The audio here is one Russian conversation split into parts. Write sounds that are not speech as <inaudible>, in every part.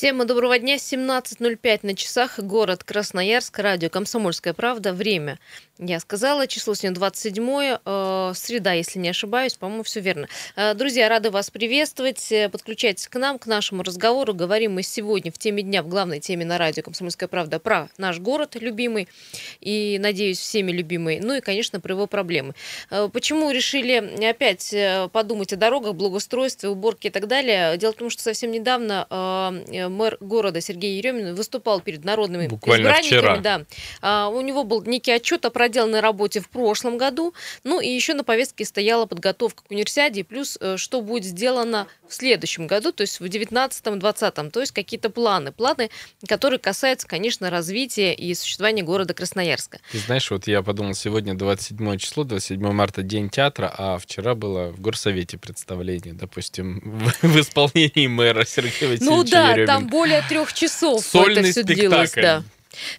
Всем доброго дня. 17.05 на часах. Город Красноярск. Радио «Комсомольская правда». Время. Я сказала, число сегодня 27 э, среда, если не ошибаюсь, по-моему, все верно. Э, друзья, рады вас приветствовать. Э, подключайтесь к нам, к нашему разговору. Говорим мы сегодня в теме дня, в главной теме на радио «Комсомольская правда» про наш город любимый и, надеюсь, всеми любимый. Ну и, конечно, про его проблемы. Э, почему решили опять э, подумать о дорогах, благоустройстве, уборке и так далее? Дело в том, что совсем недавно э, мэр города Сергей Еремин выступал перед народными Буквально избранниками. вчера. Да. А, у него был некий отчет о проделанной работе в прошлом году. Ну и еще на повестке стояла подготовка к универсиаде, плюс э, что будет сделано в следующем году, то есть в 19-20, то есть какие-то планы. Планы, которые касаются, конечно, развития и существования города Красноярска. Ты знаешь, вот я подумал, сегодня 27 число, 27 марта, день театра, а вчера было в горсовете представление, допустим, в, <laughs> в исполнении мэра Сергея Васильевича Ну да, Еремина. там более трех часов Сольный это все длилось. спектакль. Да.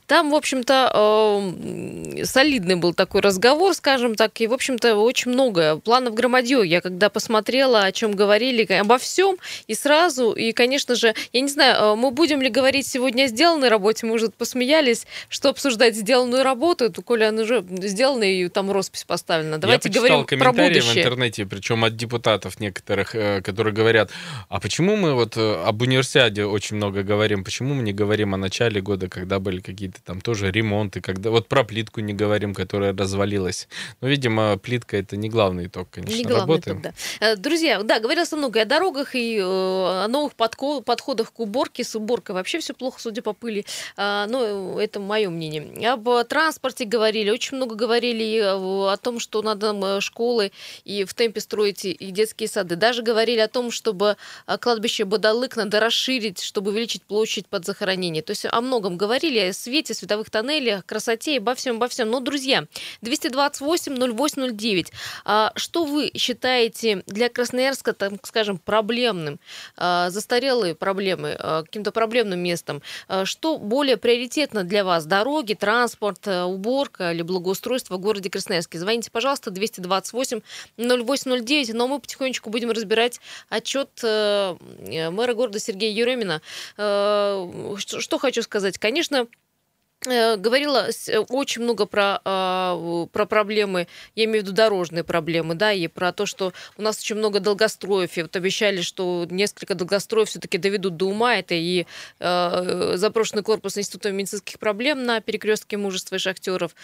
Там, в общем-то, э, солидный был такой разговор, скажем так, и, в общем-то, очень много планов громадье. Я когда посмотрела, о чем говорили, обо всем, и сразу, и, конечно же, я не знаю, э, мы будем ли говорить сегодня о сделанной работе, мы уже посмеялись, что обсуждать сделанную работу, то, коли она уже сделана, и там роспись поставлена. Давайте я говорим про комментарии в будущее. интернете, причем от депутатов некоторых, э, которые говорят, а почему мы вот э, об универсиаде очень много говорим, почему мы не говорим о начале года, когда были какие-то там тоже ремонты, когда вот про плитку не говорим, которая развалилась. Ну, видимо, плитка это не главный итог, конечно, Не главный работы. итог, да. Э, Друзья, да, говорилось много о дорогах, и э, о новых подходах к уборке. С уборкой вообще все плохо, судя по пыли. А, Но это мое мнение. Об транспорте говорили, очень много говорили э, о том, что надо школы и в темпе строить и- детские сады. Даже говорили о том, чтобы кладбище Бадалык надо расширить, чтобы увеличить площадь под захоронение. То есть о многом говорили, свете, световых тоннелях, красоте, обо всем, обо всем. Но, друзья, 228-0809. А что вы считаете для Красноярска, так скажем, проблемным? А, Застарелые проблемы, а, каким-то проблемным местом? Что более приоритетно для вас? Дороги, транспорт, уборка или благоустройство в городе Красноярске? Звоните, пожалуйста, 228-0809. Но мы потихонечку будем разбирать отчет э, мэра города Сергея Еремина. Э, Что хочу сказать? Конечно, говорила с- э, очень много про, а, про проблемы, я имею в виду дорожные проблемы, да, и про то, что у нас очень много долгостроев, и вот обещали, что несколько долгостроев все-таки доведут до ума, это и э, заброшенный корпус Института медицинских проблем на перекрестке мужества и шахтеров,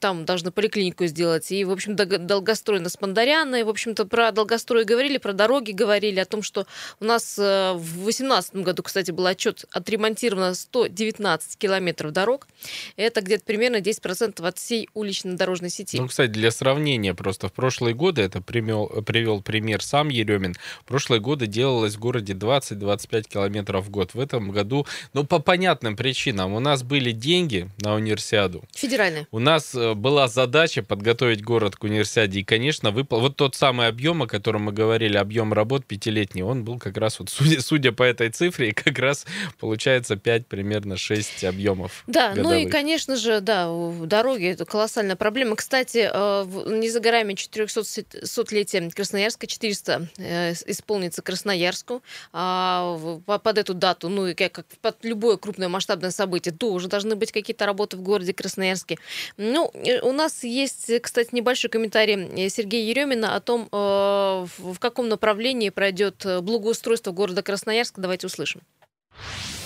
там должны поликлинику сделать, и, в общем, долгострой на Спандаряна, и, в общем-то, про долгострой говорили, про дороги говорили, о том, что у нас э, в 2018 году, кстати, был отчет, отремонтировано 119 километров дорог. Это где-то примерно 10% от всей улично-дорожной сети. Ну, кстати, для сравнения, просто в прошлые годы, это примел, привел пример сам Еремин, в прошлые годы делалось в городе 20-25 километров в год. В этом году, ну, по понятным причинам, у нас были деньги на универсиаду, Федеральные. у нас э, была задача подготовить город к универсиаде, и, конечно, выпал вот тот самый объем, о котором мы говорили, объем работ пятилетний, он был как раз, вот судя, судя по этой цифре, <laughs> как раз получается 5, примерно 6 объемов. Да, ну и, годовых. конечно же, да, в дороге это колоссальная проблема. Кстати, э, не за горами 400-летие Красноярска, 400 э, исполнится Красноярску. А под эту дату, ну и как под любое крупное масштабное событие, тоже должны быть какие-то работы в городе Красноярске. Ну, э, у нас есть, кстати, небольшой комментарий Сергея Еремина о том, в каком направлении пройдет благоустройство города Красноярска. Давайте услышим.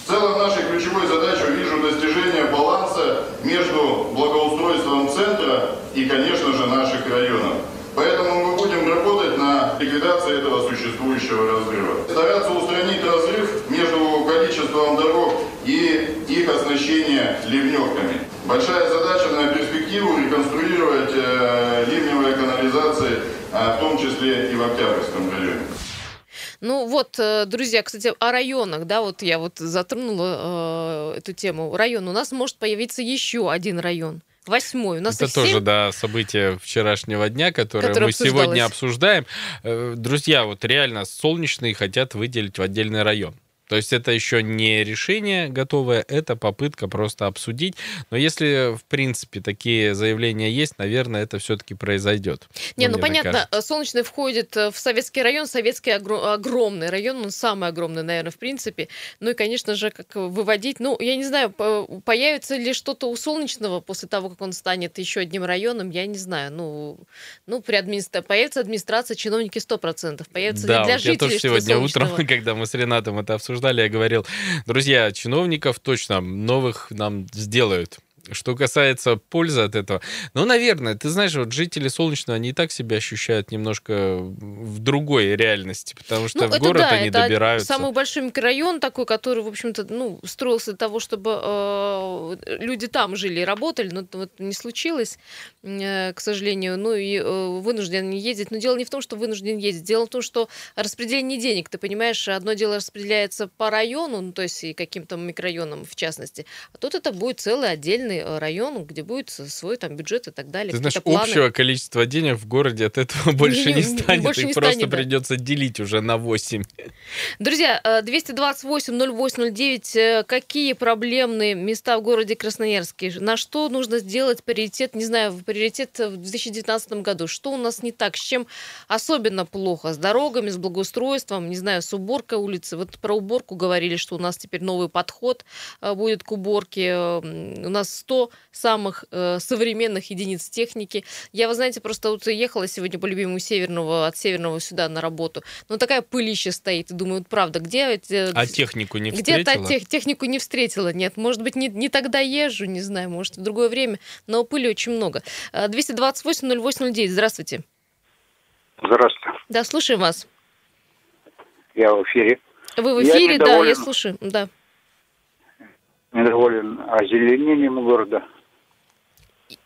В целом нашей ключевой задачей вижу достижение баланса между благоустройством центра и, конечно же, наших районов. Поэтому мы будем работать на ликвидации этого существующего разрыва. Стараться устранить разрыв между количеством дорог и их оснащение ливневками. Большая задача на перспективу реконструировать э, ливневые канализации, а в том числе и в Октябрьском районе. Ну вот, э, друзья, кстати, о районах, да, вот я вот затронула э, эту тему. Район. У нас может появиться еще один район. Восьмой. У нас Это тоже, семь. да, событие вчерашнего дня, которое, Которое мы сегодня обсуждаем. Э, Друзья, вот реально солнечные хотят выделить в отдельный район. То есть это еще не решение готовое, это попытка просто обсудить. Но если, в принципе, такие заявления есть, наверное, это все-таки произойдет. Не, ну понятно, кажется. Солнечный входит э, в Советский район. Советский огр- огромный район, он самый огромный, наверное, в принципе. Ну и, конечно же, как выводить... Ну, я не знаю, появится ли что-то у Солнечного после того, как он станет еще одним районом, я не знаю. Ну, ну при администра... появится администрация, чиновники 100%. Появится да, для вот жителей я тоже сегодня утром, <laughs> когда мы с Ренатом это обсуждали, обсуждали, я говорил, друзья, чиновников точно новых нам сделают. Что касается пользы от этого, ну, наверное, ты знаешь, вот жители Солнечного, они и так себя ощущают немножко в другой реальности, потому что ну, в город да, они это добираются. Самый большой микрорайон такой, который, в общем-то, ну, строился для того, чтобы э, люди там жили и работали, но вот не случилось, э, к сожалению, ну, и э, вынужден ездить. Но дело не в том, что вынужден ездить, дело в том, что распределение денег, ты понимаешь, одно дело распределяется по району, ну, то есть и каким-то микрорайонам в частности, а тут это будет целый отдельный отдельный э, район, где будет свой там бюджет и так далее. Ты знаешь, планы. общего количества денег в городе от этого больше не, не станет. Больше не просто станет, придется да. делить уже на 8. Друзья, 228-08-09. Э, э, какие проблемные места в городе Красноярске? На что нужно сделать приоритет, не знаю, приоритет в 2019 году? Что у нас не так? С чем особенно плохо? С дорогами, с благоустройством, не знаю, с уборкой улицы? Вот про уборку говорили, что у нас теперь новый подход будет к уборке. У нас 100 самых э, современных единиц техники. Я, вы знаете, просто вот ехала сегодня по любимому Северного, от Северного сюда на работу. Ну, такая пылища стоит. И думаю, вот правда, где... Эти, а технику не встретила? Где-то тех, технику не встретила, нет. Может быть, не, не тогда езжу, не знаю, может, в другое время. Но пыли очень много. 228-08-09, здравствуйте. Здравствуйте. Да, слушаем вас. Я в эфире. Вы в эфире, я да, я слушаю, да недоволен озеленением города.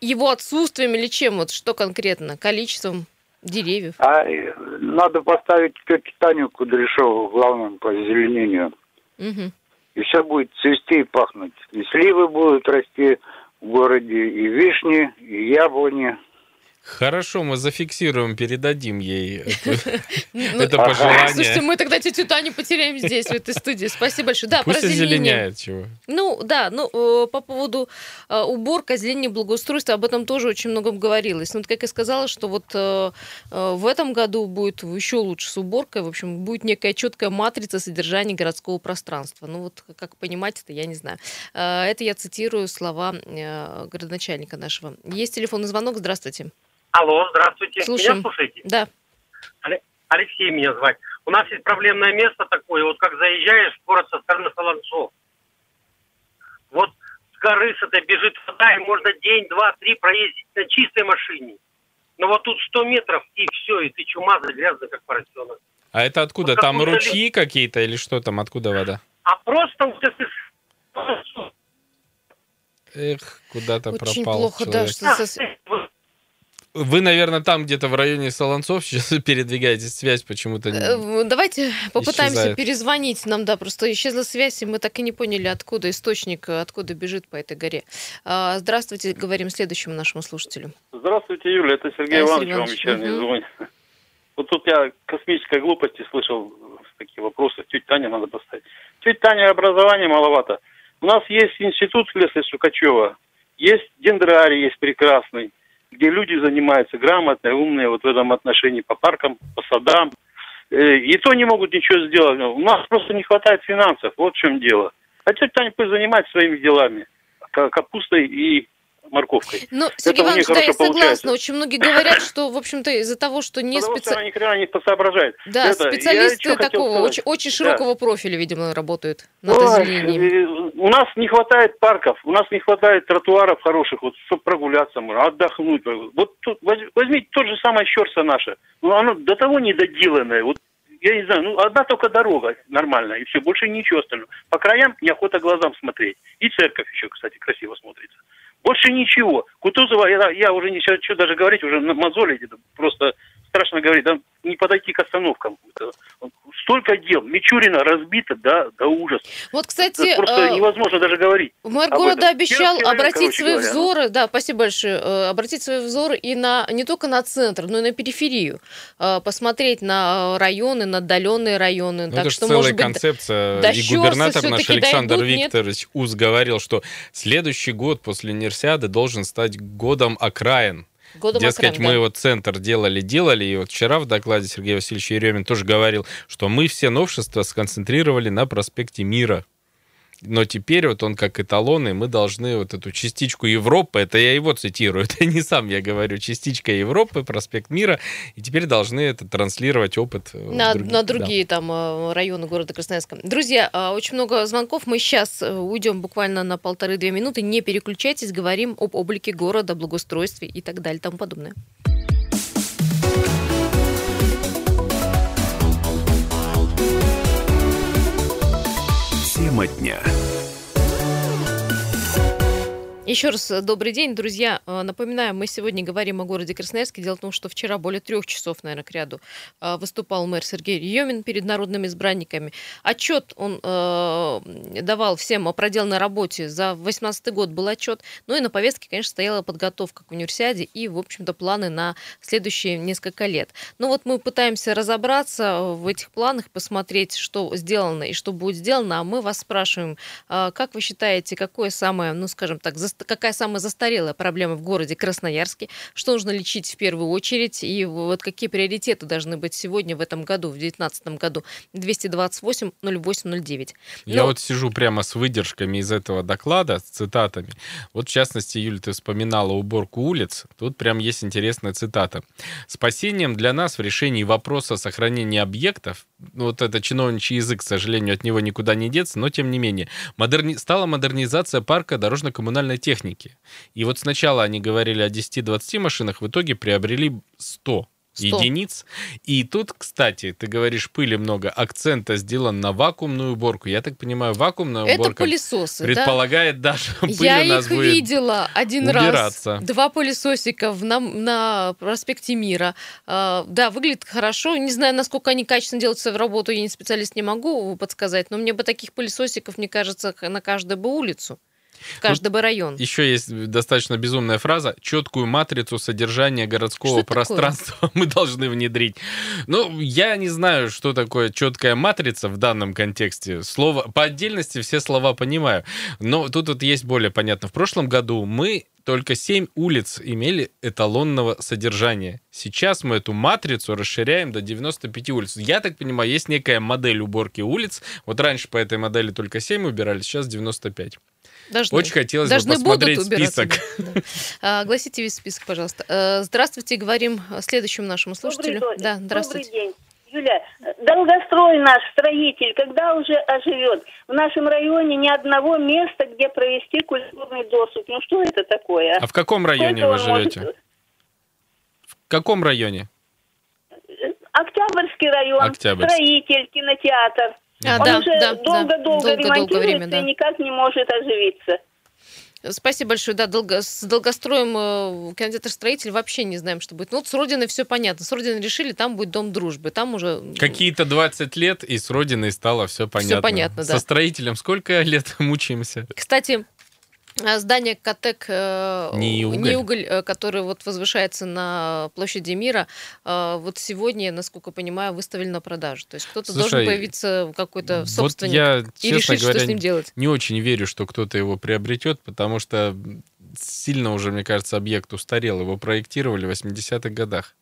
Его отсутствием или чем? Вот что конкретно? Количеством деревьев? А э, надо поставить тетю Таню Кудряшову главным по озеленению. Угу. И все будет цвести и пахнуть. И сливы будут расти в городе, и вишни, и яблони. Хорошо, мы зафиксируем, передадим ей <laughs> это, ну, пожелание. Слушайте, мы тогда тетю Таню потеряем здесь, в этой студии. Спасибо большое. Да, Пусть озеленяет чего. Ну, да, ну, э, по поводу э, уборки, озеленения, благоустройства, об этом тоже очень много говорилось. Ну, как я сказала, что вот э, в этом году будет еще лучше с уборкой, в общем, будет некая четкая матрица содержания городского пространства. Ну, вот как понимать это, я не знаю. Это я цитирую слова городоначальника нашего. Есть телефонный звонок, здравствуйте. Алло, здравствуйте. Слушаем. Меня слушаете? Да. Алексей меня звать. У нас есть проблемное место такое, вот как заезжаешь в город со стороны Солонцов. Вот с горы с этой бежит вода, и можно день, два, три проездить на чистой машине. Но вот тут 100 метров, и все, и ты чумазый, грязный, как поросенок. А это откуда? Вот там ручьи ли... какие-то или что там? Откуда вода? А просто вот если... Эх, куда-то пропал Очень плохо, человек. да, что... Вы, наверное, там где-то в районе Солонцов сейчас <laughs> передвигаетесь, связь почему-то э, Давайте попытаемся исчезает. перезвонить нам, да, просто исчезла связь, и мы так и не поняли, откуда источник, откуда бежит по этой горе. А, здравствуйте, говорим следующему нашему слушателю. Здравствуйте, Юля, это Сергей да, Иванович, вам вечерний угу. звонит. Вот тут я космической глупости слышал такие вопросы. Тетя Таня надо поставить. Тетя Таня образование маловато. У нас есть институт Лесли Сукачева, есть дендрарий, есть прекрасный где люди занимаются грамотно, умные вот в этом отношении по паркам, по садам. Э, и то не могут ничего сделать. У нас просто не хватает финансов, вот в чем дело. А тетя Таня пусть занимается своими делами, капустой и морковкой. Ну, Сергей Это Иванович, да, я согласна. Получается. Очень многие говорят, что, в общем-то, из-за того, что не специалисты... ни хрена не соображает. Да, Это, специалисты такого, очень, очень широкого да. профиля, видимо, работают над Ой, озеленением. У нас не хватает парков, у нас не хватает тротуаров хороших, вот, чтобы прогуляться, отдохнуть. Вот тут, возьмите тот же самое Щерса наше. Ну, оно до того недоделанное. Вот я не знаю, ну одна только дорога нормальная, и все, больше ничего остального. По краям неохота глазам смотреть. И церковь еще, кстати, красиво смотрится. Больше ничего. Кутузова, я, я уже не что даже говорить, уже мозоли просто страшно говорить, да, не подойти к остановкам. Столько дел. Мичурина разбита да, до ужаса. Вот, кстати... Это просто э, невозможно даже говорить. Мэр города обещал Первый обратить свои говоря, взоры, да, спасибо большое, э, обратить свои взоры и на не только на центр, но и на периферию. Э, посмотреть на районы, на отдаленные районы. Ну, так это что, целая может концепция. Быть, и губернатор наш Александр дойдут, Викторович нет? Уз говорил, что следующий год после универсиады должен стать годом окраин. Годом Дескать, экран, мы да. вот центр делали, делали, и вот вчера в докладе Сергей Васильевич Еремин тоже говорил, что мы все новшества сконцентрировали на проспекте Мира но теперь вот он как эталон, и мы должны вот эту частичку Европы, это я его цитирую, <laughs> это не сам я говорю, частичка Европы, проспект Мира, и теперь должны это транслировать опыт э, на, других, на другие да. там э, районы города Красноярска. Друзья, а, очень много звонков, мы сейчас э, уйдем буквально на полторы-две минуты, не переключайтесь, говорим об облике города, благоустройстве и так далее, тому подобное. Тема дня. Еще раз э, добрый день, друзья. Э, напоминаю, мы сегодня говорим о городе Красноярске. Дело в том, что вчера более трех часов, наверное, к ряду э, выступал мэр Сергей Йомин перед народными избранниками. Отчет он э, давал всем о проделанной работе. За 2018 год был отчет. Ну и на повестке, конечно, стояла подготовка к универсиаде и, в общем-то, планы на следующие несколько лет. Ну вот мы пытаемся разобраться в этих планах, посмотреть, что сделано и что будет сделано. А мы вас спрашиваем, как вы считаете, какое самое, ну, скажем так, какая самая застарелая проблема в городе Красноярске, что нужно лечить в первую очередь, и вот какие приоритеты должны быть сегодня в этом году, в 2019 году. 228 08 09. Я вот сижу прямо с выдержками из этого доклада, с цитатами. Вот, в частности, Юля, ты вспоминала уборку улиц. Тут прям есть интересная цитата. «Спасением для нас в решении вопроса сохранения объектов вот это чиновничий язык, к сожалению, от него никуда не деться, но тем не менее, модерни... стала модернизация парка дорожно-коммунальной техники. И вот сначала они говорили о 10-20 машинах, в итоге приобрели 100 100. единиц. И тут, кстати, ты говоришь, пыли много. Акцента сделан на вакуумную уборку. Я так понимаю, вакуумная Это уборка пылесосы, предполагает да? даже пыль Я у нас их видела один убираться. раз. Два пылесосика на, на проспекте Мира. Uh, да, выглядит хорошо. Не знаю, насколько они качественно делают свою работу, я не специалист, не могу подсказать, но мне бы таких пылесосиков, мне кажется, на каждую бы улицу. Каждый бы район. Еще есть достаточно безумная фраза. Четкую матрицу содержания городского что пространства такое? <laughs> мы должны внедрить. Ну, я не знаю, что такое четкая матрица в данном контексте. Слово по отдельности все слова понимаю. Но тут вот есть более понятно. В прошлом году мы только 7 улиц имели эталонного содержания. Сейчас мы эту матрицу расширяем до 95 улиц. Я так понимаю, есть некая модель уборки улиц. Вот раньше по этой модели только 7 убирали, сейчас 95. Должны. Очень хотелось Должны бы посмотреть список. Да. А, огласите весь список, пожалуйста. Э, здравствуйте, говорим следующему нашему слушателю. Добрый, да, здравствуйте. Добрый день. Юля, долгострой наш строитель, когда уже оживет? В нашем районе ни одного места, где провести культурный досуг. Ну что это такое? А в каком районе Сколько вы живете? Может... В каком районе? Октябрьский район, Октябрьский. строитель, кинотеатр. А, Он да, уже долго-долго да, ремонтируется время, да. и никак не может оживиться. Спасибо большое. Да, долго, с долгостроем э, кинотеатр-строитель вообще не знаем, что будет. Ну, вот с Родиной все понятно. С Родиной решили, там будет Дом дружбы. Там уже... Какие-то 20 лет, и с Родиной стало все понятно. Все понятно, да. Со строителем сколько лет <laughs> мучаемся? Кстати, здание Катек э, не уголь. не уголь, э, который вот возвышается на площади Мира, э, вот сегодня, насколько понимаю, выставили на продажу. То есть кто-то должен появиться какой-то собственник вот я, и решить, говоря, что с ним делать. Не очень верю, что кто-то его приобретет, потому что сильно уже, мне кажется, объект устарел. Его проектировали в 80-х годах.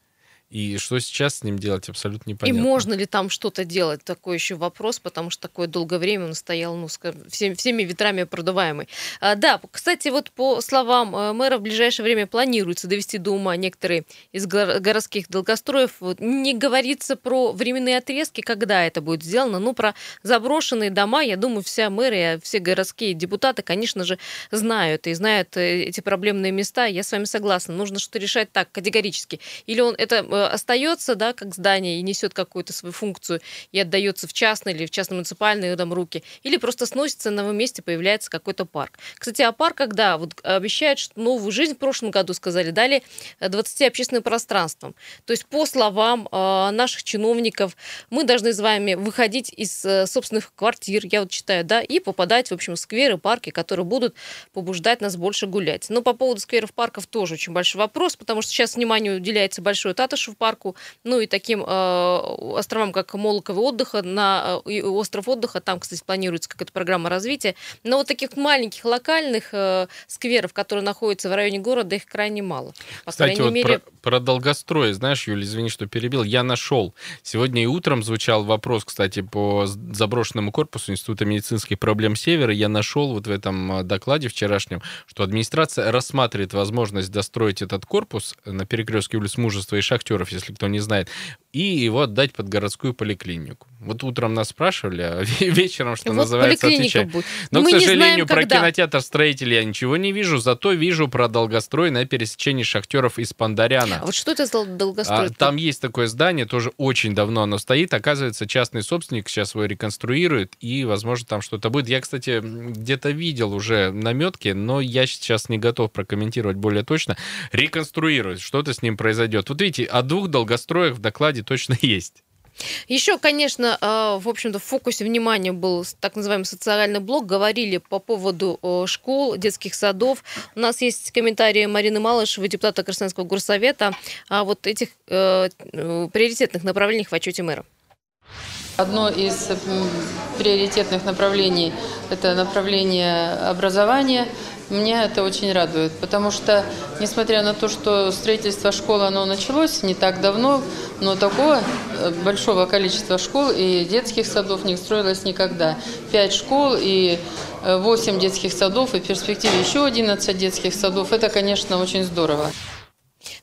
И что сейчас с ним делать, абсолютно непонятно. И можно ли там что-то делать? Такой еще вопрос, потому что такое долгое время он стоял, ну, всеми, всеми ветрами продуваемый. А, да, кстати, вот по словам э, мэра, в ближайшее время планируется довести до ума некоторые из городских долгостроев. Вот, не говорится про временные отрезки, когда это будет сделано, ну, про заброшенные дома, я думаю, вся мэрия, все городские депутаты, конечно же, знают и знают э, эти проблемные места. Я с вами согласна. Нужно что-то решать так, категорически. Или он это э, остается, да, как здание и несет какую-то свою функцию и отдается в частные или в частно-муниципальные там руки, или просто сносится на новом месте, появляется какой-то парк. Кстати, о парках, да, вот обещают, что новую жизнь в прошлом году, сказали, дали 20 общественным пространствам. То есть, по словам э, наших чиновников, мы должны с вами выходить из э, собственных квартир, я вот читаю, да, и попадать, в общем, в скверы, парки, которые будут побуждать нас больше гулять. Но по поводу скверов, парков тоже очень большой вопрос, потому что сейчас внимание уделяется большой Парку, ну и таким э, островам, как Молоковый отдыха, на э, остров отдыха, там, кстати, планируется какая-то программа развития. Но вот таких маленьких локальных э, скверов, которые находятся в районе города, их крайне мало. По Кстати, вот мере... про, про долгострой, знаешь, Юля, извини, что перебил, я нашел. Сегодня и утром звучал вопрос, кстати, по заброшенному корпусу Института медицинских проблем Севера. Я нашел вот в этом э, докладе вчерашнем, что администрация рассматривает возможность достроить этот корпус на перекрестке улиц Мужества и Шахтеров, если кто не знает, и его отдать под городскую поликлинику. Вот утром нас спрашивали, а <laughs> вечером, что вот называется, отвечаем. Но, Мы к сожалению, знаем, про когда. кинотеатр строителей я ничего не вижу, зато вижу про долгострой на пересечении Шахтеров и Спандаряна. А вот что это за долгострой? А, там есть такое здание, тоже очень давно оно стоит. Оказывается, частный собственник сейчас его реконструирует, и, возможно, там что-то будет. Я, кстати, где-то видел уже наметки, но я сейчас не готов прокомментировать более точно. Реконструирует, что-то с ним произойдет. Вот видите, о двух долгостроях в докладе точно <laughs> есть. Еще, конечно, а, в общем-то, в фокусе внимания был так называемый социальный блок. Говорили по поводу школ, детских садов. У нас есть комментарии Марины Малышевой, депутата Красноярского горсовета, о вот этих э, приоритетных направлениях в отчете мэра. Одно из приоритетных направлений – это направление образования – меня это очень радует, потому что, несмотря на то, что строительство школы, оно началось не так давно, но такого э, большого количества школ и детских садов не строилось никогда. Пять школ и 8 э, детских садов, и в перспективе еще 11 детских садов. Это, конечно, очень здорово.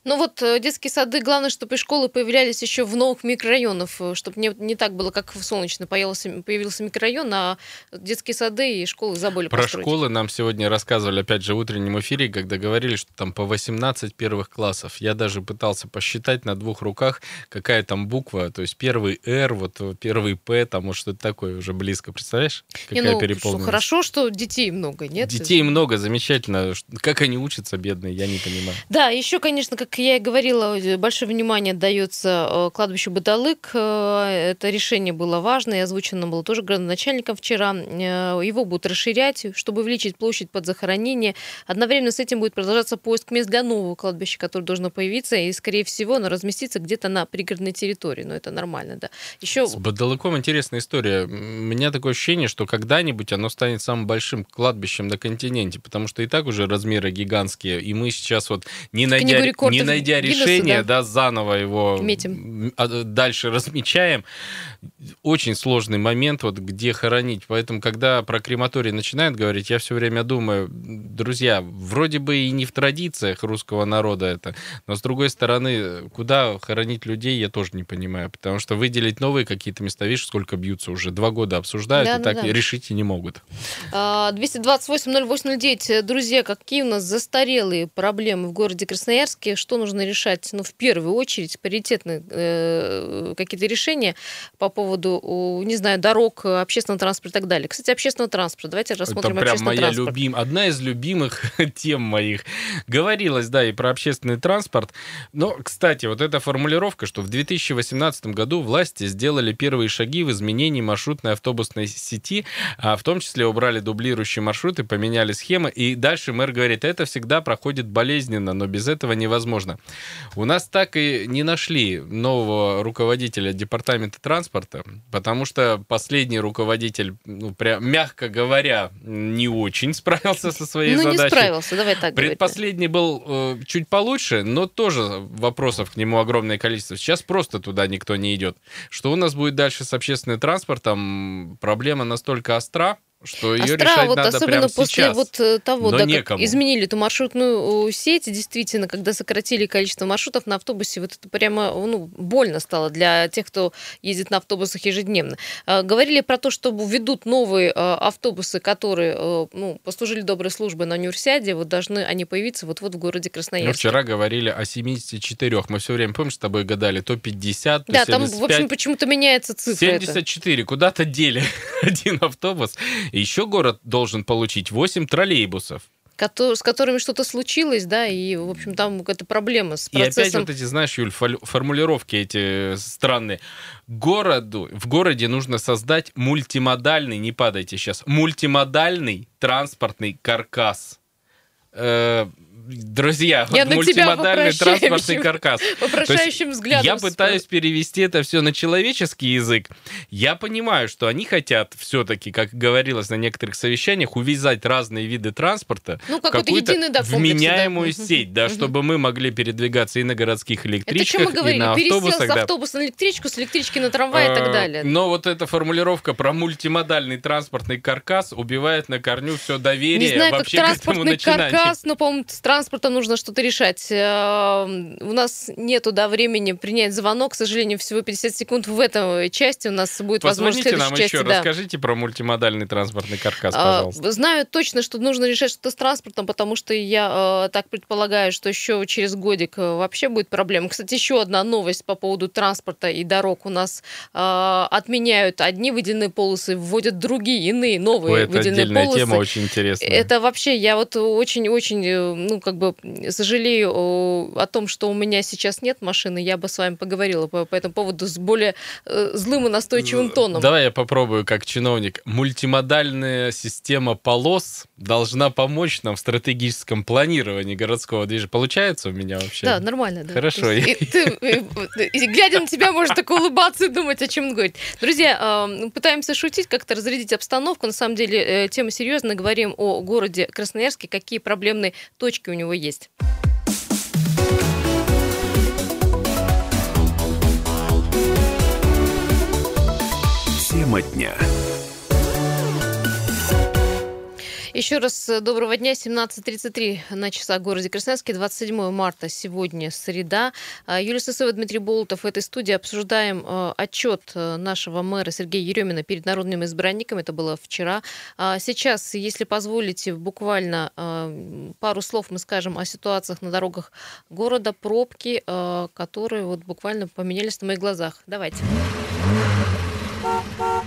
Ну вот э, детские сады, главное, чтобы и школы появлялись еще в новых микрорайонах, э, чтобы не, не так было, как в Солнечно появился, появился микрорайон, а детские сады и школы забыли Про построить. школы нам сегодня рассказывали, опять же, в утреннем эфире, когда говорили, что там по 18 первых классов. Я даже пытался посчитать на двух руках, какая там буква, то есть первый R, вот первый П, там вот что-то такое уже близко, представляешь? Какая не, ну, переполненность. Хорошо, что детей много, нет? Детей много, замечательно. Как они учатся, бедные, я не понимаю. Да, еще, конечно, как я и говорила, большое внимание дается э, кладбищу Бадалык. Э, это решение было важно и озвучено было тоже градоначальником вчера. Э, его будут расширять, чтобы увеличить площадь под захоронение. Одновременно с этим будет продолжаться поиск мест для нового кладбища, которое должно появиться, и, скорее всего, оно разместится где-то на пригородной территории. Но это нормально, да. Еще... С Бадалыком интересная история. У меня такое ощущение, что когда-нибудь оно станет самым большим кладбищем на континенте, потому что и так уже размеры гигантские, и мы сейчас вот не найдя, не не найдя Гиннесса, решение, да. да, заново его Метим. А, дальше размечаем. Очень сложный момент, вот где хоронить. Поэтому, когда про крематорий начинают говорить, я все время думаю, друзья, вроде бы и не в традициях русского народа это, но с другой стороны, куда хоронить людей, я тоже не понимаю, потому что выделить новые какие-то места, видишь, сколько бьются уже, два года обсуждают, да, и да, так да. решить и не могут. 228-08-09, а, друзья, какие у нас застарелые проблемы в городе Красноярске, что нужно решать, ну, в первую очередь, паритетные э, какие-то решения по поводу, не знаю, дорог, общественного транспорта и так далее. Кстати, общественного транспорта. Давайте рассмотрим Это прям моя любим, одна из любимых <laughs> тем моих. Говорилось, да, и про общественный транспорт. Но, кстати, вот эта формулировка, что в 2018 году власти сделали первые шаги в изменении маршрутной автобусной сети, а в том числе убрали дублирующие маршруты, поменяли схемы, и дальше мэр говорит, это всегда проходит болезненно, но без этого невозможно. У нас так и не нашли нового руководителя департамента транспорта, потому что последний руководитель, ну, прям, мягко говоря, не очень справился со своей ну, задачей. Ну, не справился, давай так Предпоследний говорить. был э, чуть получше, но тоже вопросов к нему огромное количество. Сейчас просто туда никто не идет. Что у нас будет дальше с общественным транспортом? Проблема настолько остра, что ее Остра, решать вот надо особенно прямо после сейчас, вот э, того, но да, некому. как изменили эту маршрутную э, сеть, действительно, когда сократили количество маршрутов на автобусе, вот это прямо ну, больно стало для тех, кто ездит на автобусах ежедневно. А, говорили про то, что ведут новые а, автобусы, которые э, ну, послужили доброй службой на универсиаде, вот должны они появиться вот-вот в городе Красноярске. Мы вчера говорили о 74. Мы все время, помнишь, с тобой гадали, то 50, то Да, 75. там, в общем, почему-то меняется цифра. эта. 74. Куда-то дели <laughs> один автобус. Еще город должен получить 8 троллейбусов. с которыми что-то случилось, да, и, в общем, там какая-то проблема с И опять процессом. вот эти, знаешь, Юль, формулировки эти странные. Городу, в городе нужно создать мультимодальный, не падайте сейчас, мультимодальный транспортный каркас. Э, друзья, Я вот мультимодальный транспортный каркас. <laughs> Вопрошающим взглядом. Я пытаюсь перевести это все на человеческий язык. Я понимаю, что они хотят все-таки, как говорилось на некоторых совещаниях, увязать разные виды транспорта Ну, в какую-то единый, да, да. вменяемую Мгм. сеть, да, чтобы мы могли передвигаться и на городских Это электричках, мы говорили? и на Пересел автобусах. с да. автобуса на электричку, с электрички на трамвай и так Э, далее. Но вот эта формулировка про мультимодальный транспортный каркас убивает на корню все доверие Не знаю, как вообще к этому транспортный начинанию. каркас, но, по-моему, с транспортом нужно что-то решать. Э, У нас нету, да, времени принять звонок. К сожалению, всего 50 секунд в этой части. У нас будет возможность в нам части. еще, да. расскажите про мультимодальный транспортный каркас, А, пожалуйста. Знаю точно, что нужно решать что-то с транспортом, потому что я э, так предполагаю, что еще через годик э, вообще будет проблема. Кстати, еще одна новость по поводу транспорта и дорог. У нас отменяют одни водяные полосы, вводят другие, иные, новые Ой, это водяные отдельная полосы. тема, очень интересная. Это вообще, я вот очень-очень, ну, как бы сожалею о, о том, что у меня сейчас нет машины. Я бы с вами поговорила по, по этому поводу с более э, злым и настойчивым тоном. Давай я попробую как чиновник. Мультимодальная система полос должна помочь нам в стратегическом планировании городского движения. Получается у меня вообще? Да, нормально, да. Хорошо. Есть и ты, <laughs> э, и глядя на тебя, можно так улыбаться и думать, о чем он говорит. Друзья, э, пытаемся шутить, как-то разрядить обстановку. На самом деле, э, тема серьезная. Говорим о городе Красноярске, какие проблемные точки у него есть. Тема дня. Еще раз э, доброго дня. 17.33 на часах в городе Красноярске. 27 марта сегодня среда. А, Юлия Сысоева, Дмитрий Болотов в этой студии обсуждаем э, отчет э, нашего мэра Сергея Еремина перед народными избранниками. Это было вчера. А Сейчас, если позволите, буквально пару слов мы скажем о ситуациях на дорогах города, пробки, которые вот буквально поменялись на моих глазах. Давайте.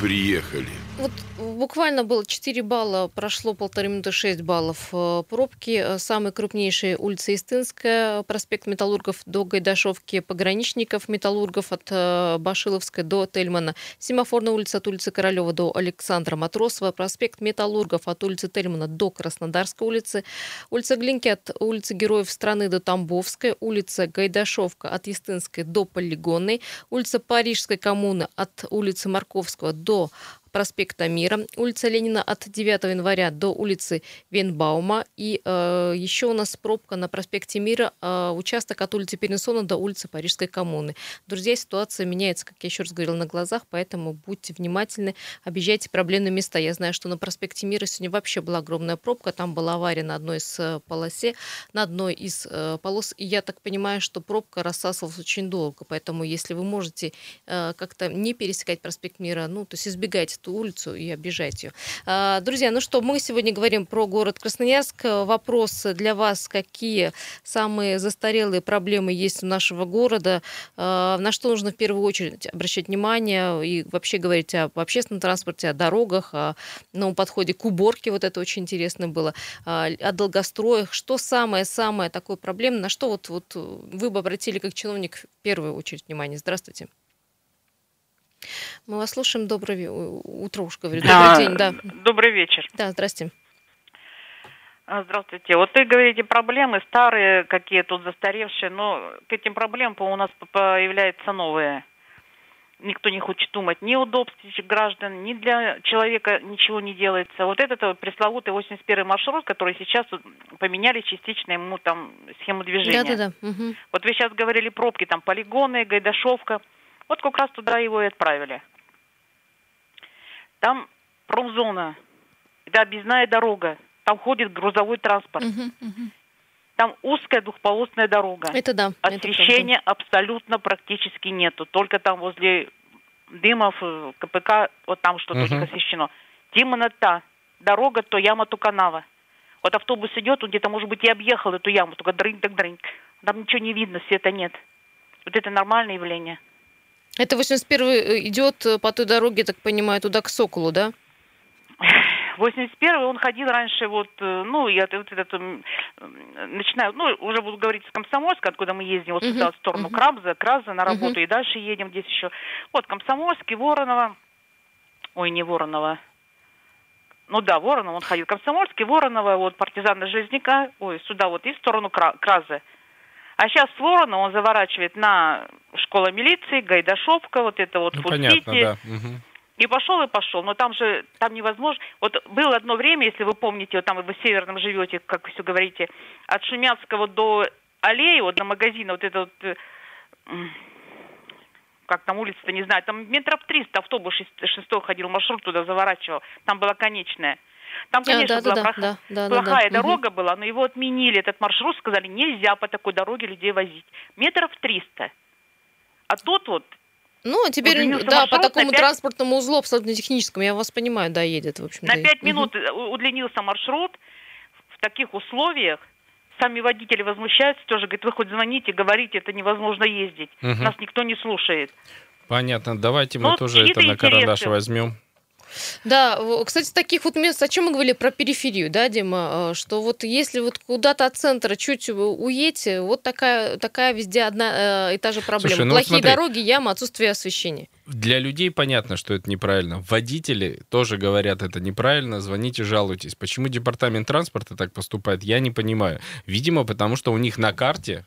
Приехали. Вот буквально было 4 балла, прошло полторы минуты 6 баллов э, пробки. Э, Самые крупнейшие улица Истинская, проспект Металлургов до Гайдашовки, пограничников Металлургов от э, Башиловской до Тельмана, Семафорная улица от улицы Королева до Александра Матросова, проспект Металлургов от улицы Тельмана до Краснодарской улицы, улица Глинки от улицы Героев страны до Тамбовской, улица Гайдашовка от Истинской до Полигонной, улица Парижской коммуны от улицы Марковского до проспекта Мира, улица Ленина от 9 января до улицы Венбаума. И э, еще у нас пробка на проспекте Мира, э, участок от улицы Перенсона до улицы Парижской коммуны. Друзья, ситуация меняется, как я еще раз говорила, на глазах, поэтому будьте внимательны, объезжайте проблемные места. Я знаю, что на проспекте Мира сегодня вообще была огромная пробка, там была авария на одной из э, полосе, на одной из э, полос, и я так понимаю, что пробка рассасывалась очень долго, поэтому если вы можете э, как-то не пересекать проспект Мира, ну, то есть избегайте эту улицу и обижайте ее. А, Друзья, ну что, мы сегодня говорим про город Красноярск. Вопрос для вас, какие самые застарелые проблемы есть у нашего города, А, на что нужно в первую очередь обращать внимание и вообще говорить об общественном транспорте, о дорогах, о новом подходе к уборке, вот это очень интересно было, а, о долгостроях. Что самое-самое такое проблемное, на что вот, вот вы бы обратили как чиновник в первую очередь внимание? Здравствуйте. Мы вас слушаем. Доброе утро, уж говорю. Добрый А, день, да. Добрый вечер. Да, здрасте. А, Здравствуйте. Вот вы говорите проблемы старые, какие тут застаревшие, но к этим проблемам у нас появляются новые. Никто не хочет думать ни удобств граждан, ни для человека ничего не делается. Вот этот вот пресловутый 81 маршрут, который сейчас вот поменяли частично ему там схему движения. Да-да-да. мгм. Вот вы сейчас говорили пробки, там полигоны, Гайдашовка. Вот как раз туда его и отправили. Там промзона Это объездная дорога. Там ходит грузовой транспорт. Мгм, мгм. Там узкая двухполосная дорога. Это да. это Освещения абсолютно практически нету. Только там возле Дымов, э, КПК, вот там что-то Мгм. только освещено. Темнота. Дорога, то яма, то канава. Вот автобус идет, он где-то, может быть, и объехал эту яму, только дрынь так дрынь. Там ничего не видно, света нет. Вот это нормальное явление. Это 81 идет э, по той дороге, так понимаю, туда к Соколу, да? 81 он ходил раньше вот, э, ну, я вот этот, м, м, начинаю, ну, уже буду говорить с Комсомольска, откуда мы ездим, вот сюда, в сторону мгм. Крабза, Краза на работу, и дальше едем, здесь еще, вот, Комсомольский, Воронова, ой, не Воронова, ну да, Воронова он ходил, Комсомольский, Воронова, вот, партизана Железняка, ой, сюда вот, и в сторону Кра- Кразы. А сейчас с Воронова он заворачивает на школа милиции, Гайдашовка, вот это вот, Ну, Фуд понятно, Сити. да. Мгм. И пошел, и пошел. Но там же, там невозможно. Вот было одно время, если вы помните, вот там вы в Северном живете, как вы все говорите, от Шумяцкого до аллеи, вот до магазина, вот это вот, э, как там улица-то, не знаю, там метров 300 автобус шест- шестой ходил, маршрут туда заворачивал. Там была конечная. Там, А, конечно, была да-да-да, плоха- да, да, да, плохая да. Мгм. дорога была, но его отменили, этот маршрут, сказали, нельзя по такой дороге людей возить. Метров 300. А тут вот Ну, а теперь, Удлинился да, по маршрут такому пять- транспортному узлу абсолютно техническому, я вас понимаю, да, едет, в общем-то. На пять минут э, удлинился маршрут. В таких условиях сами водители возмущаются тоже, говорят, вы хоть звоните, говорите, это невозможно ездить. Мгм. Нас никто не слушает. Понятно. Давайте мы Ну, тоже это на карандаш интересы. возьмем. Да, кстати, таких вот мест, о чем мы говорили про периферию, да, Дима, э, что вот если вот куда-то от центра чуть уедете, вот такая, такая везде одна э, и та же проблема. Слушай, ну Плохие смотри. дороги, яма, отсутствие освещения. Для людей понятно, что это неправильно. Водители тоже говорят, это неправильно, звоните, жалуйтесь. Почему департамент транспорта так поступает, я не понимаю. Видимо, потому что у них на карте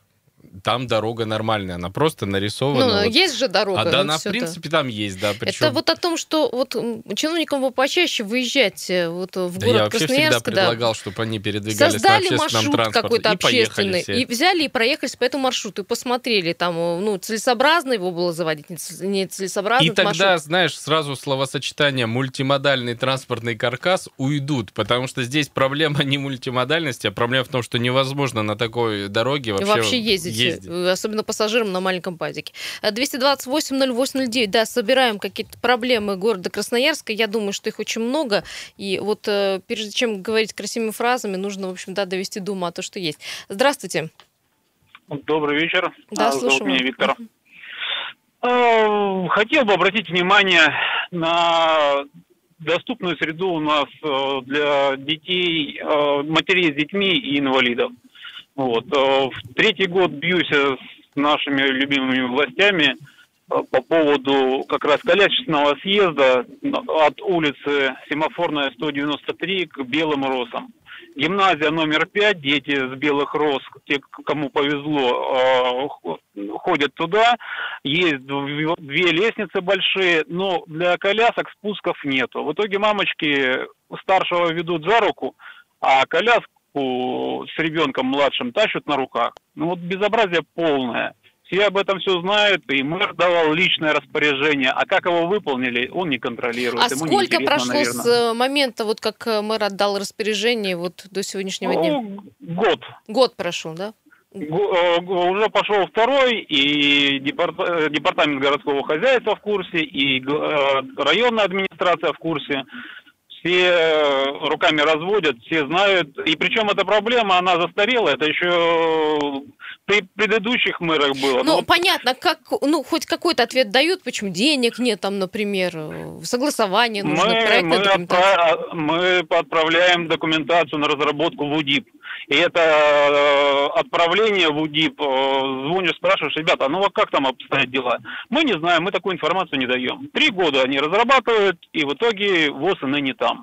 там дорога нормальная, она просто нарисована. Ну, вот. есть же дорога. А да, вот она в принципе там есть, да. Причем... Это вот о том, что вот чиновникам бы почаще выезжать э, вот в Да город я вообще всегда Красноярск, да. предлагал, чтобы они передвигались Создали на маршрут какой-то и общественный, все. и взяли и проехались по этому маршруту, и посмотрели, там, э, ну, целесообразно его было заводить, не ц- не целесообразно И тогда, маршрут. знаешь, сразу словосочетание мультимодальный транспортный каркас уйдут, потому что здесь проблема <laughs> не мультимодальности, а проблема в том, что невозможно на такой дороге вообще, Вообще, ездить, ездить. э, особенно пассажирам на маленьком пазике. 228-08-09, да, собираем какие-то проблемы города Красноярска, я думаю, что их очень много, и вот э, прежде чем говорить красивыми фразами, нужно, в общем, да, довести до ума то, что есть. Здравствуйте. Добрый вечер. Да, А, Зовут слушаю меня. Виктор. Э, Хотел бы обратить внимание на доступную среду у нас э, для детей, э, матерей с детьми и инвалидов. Вот. э, В третий год бьюсь с нашими любимыми властями э, по поводу как раз колясочного съезда от улицы Семафорная 193 к Белым Росам. Гимназия номер пять, дети с белых роз, те, кому повезло, э, ходят туда. Есть дв- две лестницы большие, но для колясок спусков нету. В итоге мамочки старшего ведут за руку, а коляску с ребенком младшим тащат на руках. Ну вот безобразие полное. Все об этом все знают, и мэр давал личное распоряжение, а как его выполнили, он не контролирует. А Ему сколько прошло наверное. с э, момента, вот как э, мэр отдал распоряжение, вот до сегодняшнего дня? Год. Год прошел, да? Э, Уже пошел второй, и департ- департамент городского хозяйства в курсе, и районная администрация в курсе. Все э, руками разводят, все знают. И причем эта проблема, она застарела. Это еще при предыдущих мэрах было. Ну, Но понятно, как, ну, хоть какой-то ответ дают, почему денег нет там, например, э, согласование нужно, мы, проектная мы, отпра- мы отправляем документацию на разработку в УДИП. И это э, отправление в УДИП, э, звонишь, спрашиваешь, ребята, ну вот как там обстоят дела? Мы не знаем, мы такую информацию не даем. Три года они разрабатывают, и в итоге ВОЗ и ныне там.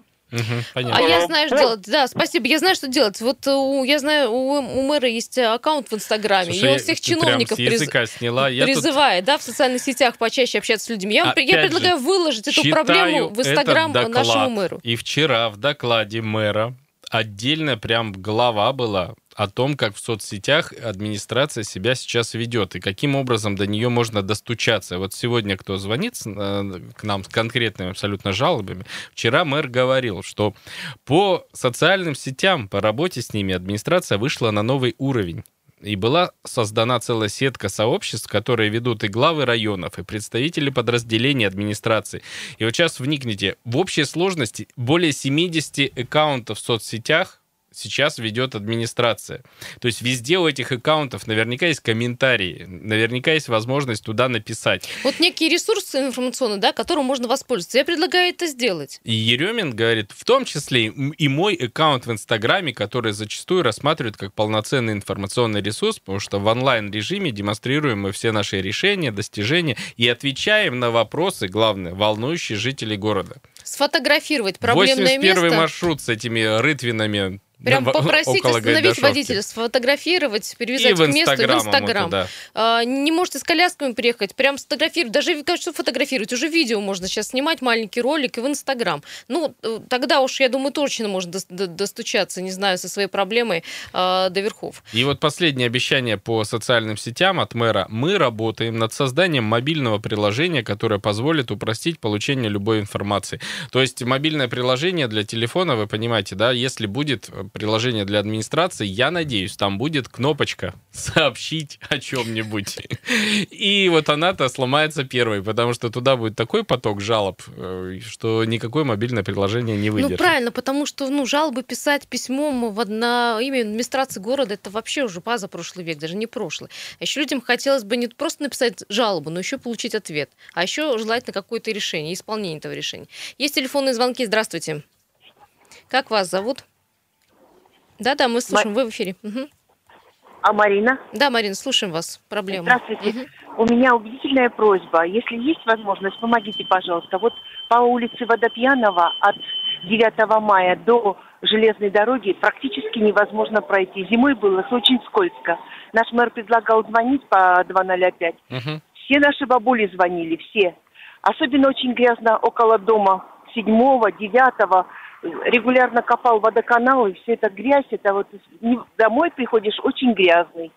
А я знаю, что делать. Да, спасибо. Я знаю, что делать. Вот э, у, я знаю, у, у мэра есть э, аккаунт в Инстаграме, и Слушай, он всех чиновников приз- сняла. Я тут призывает, да, в социальных сетях почаще общаться с людьми. Я, я Опять же, предлагаю выложить эту проблему в Инстаграм нашему доклад. мэру. И вчера в докладе мэра отдельная прям глава была о том, как в соцсетях администрация себя сейчас ведет и каким образом до нее можно достучаться. Вот сегодня кто звонит э, к нам с конкретными абсолютно жалобами, вчера мэр говорил, что по социальным сетям, по работе с ними администрация вышла на новый уровень. И была создана целая сетка сообществ, которые ведут и главы районов, и представители подразделений администрации. И вот сейчас вникните, в общей сложности более 70 аккаунтов в соцсетях сейчас ведет администрация. То есть везде у этих аккаунтов наверняка есть комментарии, наверняка есть возможность туда написать. Вот некий ресурс информационный, да, которым можно воспользоваться. Я предлагаю это сделать. И Еремин говорит, в том числе и мой аккаунт в Инстаграме, который зачастую рассматривают как полноценный информационный ресурс, потому что в онлайн-режиме демонстрируем мы все наши решения, достижения и отвечаем на вопросы, главное, волнующие жителей города. Сфотографировать проблемное 81 место. маршрут с этими рытвинами Прям попросить остановить водителя, сфотографировать, перевязать к месту в Инстаграм. А, не можете с колясками приехать, прям сфотографировать. Даже, что фотографировать? Уже видео можно сейчас снимать, маленький ролик и в Инстаграм. Ну, э, тогда уж, я думаю, точно можно достучаться, не знаю, со своей проблемой э, до верхов. И вот последнее обещание по социальным сетям от мэра. Мы работаем над созданием мобильного приложения, которое позволит упростить получение любой информации. То есть мобильное приложение для телефона, вы понимаете, да, если будет приложение для администрации, я надеюсь, там будет кнопочка «Сообщить о чем-нибудь». И вот она-то сломается первой, потому что туда будет такой поток жалоб, э, что никакое мобильное приложение не выдержит. Ну, правильно, потому что ну, жалобы писать письмом в на имя администрации города, это вообще уже база прошлый век, даже не прошлый. А еще людям хотелось бы не просто написать жалобу, но еще получить ответ. А еще желательно какое-то решение, исполнение этого решения. Есть телефонные звонки. Здравствуйте. Как вас зовут? Да-да, мы слушаем, Ма... вы в эфире. Угу. А Марина? Да, Марина, слушаем вас. Проблема. Здравствуйте. Угу. У меня убедительная просьба. Если есть возможность, помогите, пожалуйста. Вот по улице Водопьянова от 9 мая до железной дороги практически невозможно пройти. Зимой было очень скользко. Наш мэр предлагал звонить по 205. Угу. Все наши бабули звонили, все. Особенно очень грязно около дома 7 9 регулярно копал водоканал, и все это грязь, это вот домой приходишь очень грязный.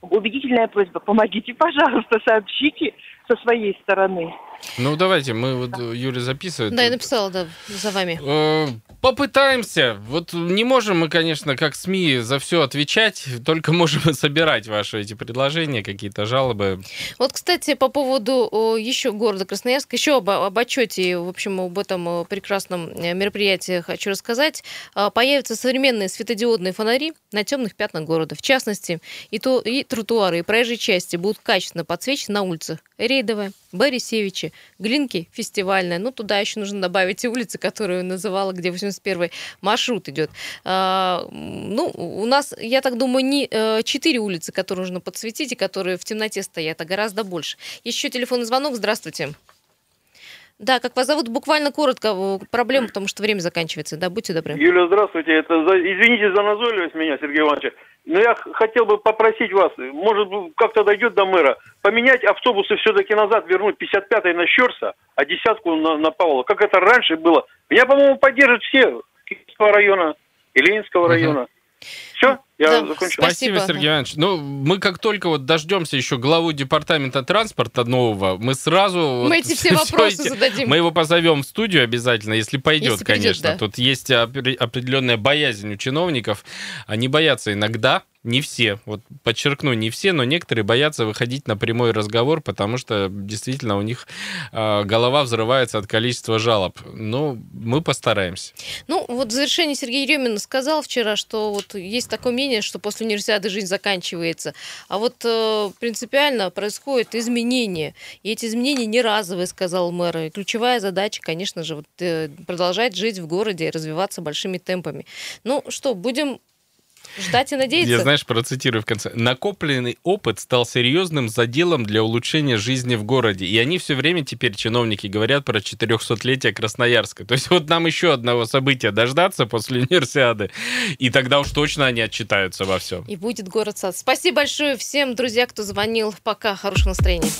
Убедительная просьба, помогите, пожалуйста, сообщите со своей стороны. Ну, давайте, мы вот Юля записывает. Да, я написала, да, за вами. Э, попытаемся. Вот не можем мы, конечно, как СМИ за все отвечать, только <laughs> можем собирать ваши эти предложения, какие-то жалобы. Вот, кстати, по поводу еще города Красноярска, еще об, об отчете, в общем, об этом э, прекрасном э, мероприятии хочу рассказать. Появятся современные светодиодные фонари на темных пятнах города. В частности, и, то, и тротуары, и проезжие части будут качественно подсвечены на улицах. Рейдовая, Борисевичи, Глинки фестивальная. Ну, туда еще нужно добавить и улицы, которую называла, где 81-й маршрут идет. А, ну, у нас, я так думаю, не э, четыре улицы, которые нужно подсветить и которые в темноте стоят, а гораздо больше. Еще телефонный звонок. Здравствуйте. Да, как вас зовут? Буквально коротко проблема, потому что время заканчивается. Да, будьте добры. Юля, здравствуйте. Это за... Извините за назойливость меня, Сергей Иванович. Но я хотел бы попросить вас, может, как-то дойдет до мэра, поменять автобусы все-таки назад, вернуть 55-й на Щерса, а десятку на, на Павлова, как это раньше было. Меня, по-моему, поддержат все Киевского района и Ленинского района. Все, я да, закончил. Спасибо, Спасибо, Сергей Иванович. Ну, мы как только вот дождемся еще главу департамента транспорта нового, мы сразу... Мы вот, эти все <laughs> вопросы эти, зададим. Мы его позовем в студию обязательно, если пойдет, если конечно. Придет, да. Тут есть определенная боязнь у чиновников. Они боятся иногда не все, вот подчеркну, не все, но некоторые боятся выходить на прямой разговор, потому что действительно у них э, голова взрывается от количества жалоб. Но мы постараемся. Ну, вот в завершении Сергей Еремин сказал вчера, что вот есть такое мнение, что после универсиады жизнь заканчивается. А вот э, принципиально происходит изменение. И эти изменения не разовые, сказал мэр. И ключевая задача, конечно же, вот, э, продолжать жить в городе и развиваться большими темпами. Ну что, будем Ждать и надеяться. Я, знаешь, процитирую в конце. Накопленный опыт стал серьезным заделом для улучшения жизни в городе. И они все время теперь, чиновники, говорят про 400-летие Красноярска. То есть вот нам еще одного события дождаться после <laughs> универсиады, и тогда уж точно они отчитаются во всем. И будет город-сад. Спасибо большое всем, друзья, кто звонил. Пока. Хорошего настроения.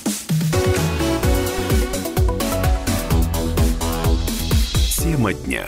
Тема дня.